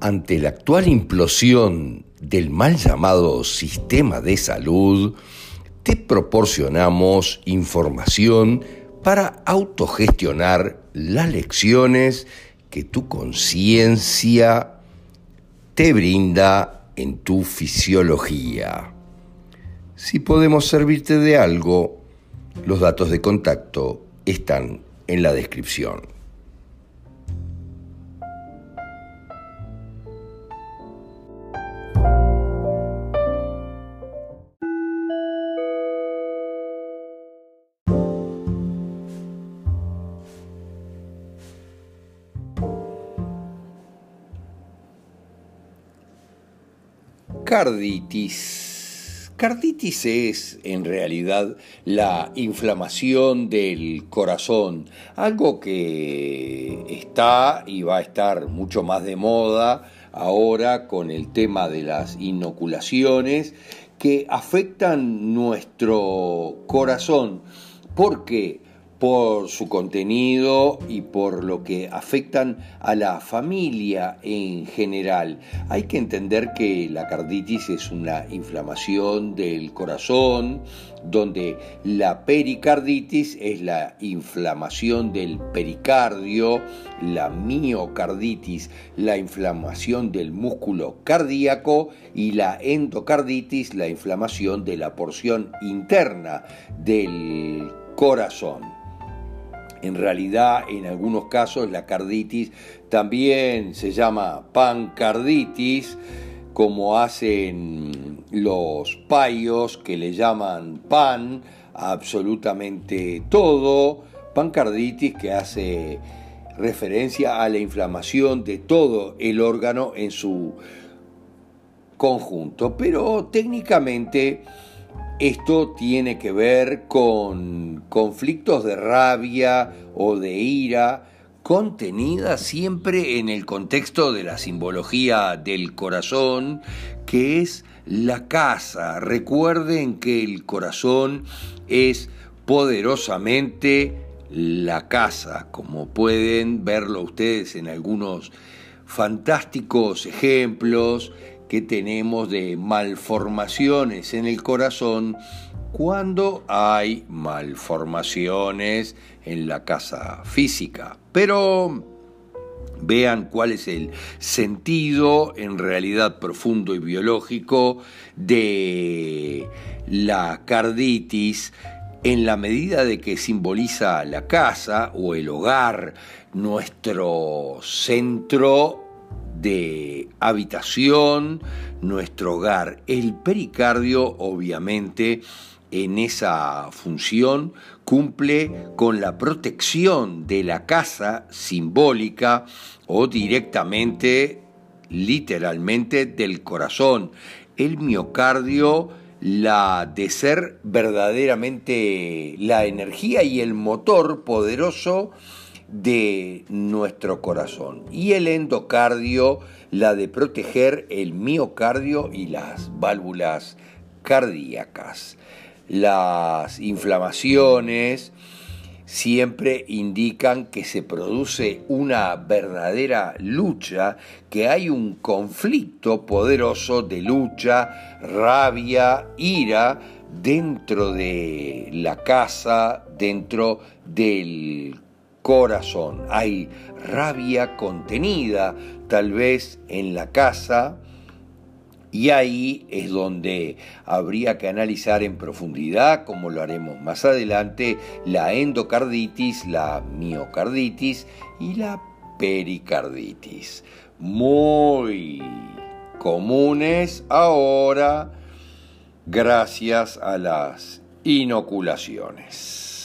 ante la actual implosión del mal llamado sistema de salud, te proporcionamos información para autogestionar las lecciones que tu conciencia te brinda en tu fisiología. Si podemos servirte de algo, los datos de contacto están en la descripción. Carditis. Carditis es en realidad la inflamación del corazón, algo que está y va a estar mucho más de moda ahora con el tema de las inoculaciones que afectan nuestro corazón. porque por su contenido y por lo que afectan a la familia en general. Hay que entender que la carditis es una inflamación del corazón, donde la pericarditis es la inflamación del pericardio, la miocarditis, la inflamación del músculo cardíaco y la endocarditis, la inflamación de la porción interna del corazón. En realidad, en algunos casos, la carditis también se llama pancarditis, como hacen los payos que le llaman pan absolutamente todo, pancarditis que hace referencia a la inflamación de todo el órgano en su conjunto, pero técnicamente esto tiene que ver con conflictos de rabia o de ira contenida siempre en el contexto de la simbología del corazón, que es la casa. Recuerden que el corazón es poderosamente la casa, como pueden verlo ustedes en algunos fantásticos ejemplos que tenemos de malformaciones en el corazón cuando hay malformaciones en la casa física. Pero vean cuál es el sentido en realidad profundo y biológico de la carditis en la medida de que simboliza la casa o el hogar, nuestro centro de habitación, nuestro hogar. El pericardio, obviamente, en esa función cumple con la protección de la casa simbólica o directamente, literalmente, del corazón. El miocardio, la de ser verdaderamente la energía y el motor poderoso de nuestro corazón. Y el endocardio, la de proteger el miocardio y las válvulas cardíacas. Las inflamaciones siempre indican que se produce una verdadera lucha, que hay un conflicto poderoso de lucha, rabia, ira dentro de la casa, dentro del corazón. Hay rabia contenida tal vez en la casa y ahí es donde habría que analizar en profundidad, como lo haremos más adelante, la endocarditis, la miocarditis y la pericarditis. Muy comunes ahora gracias a las inoculaciones.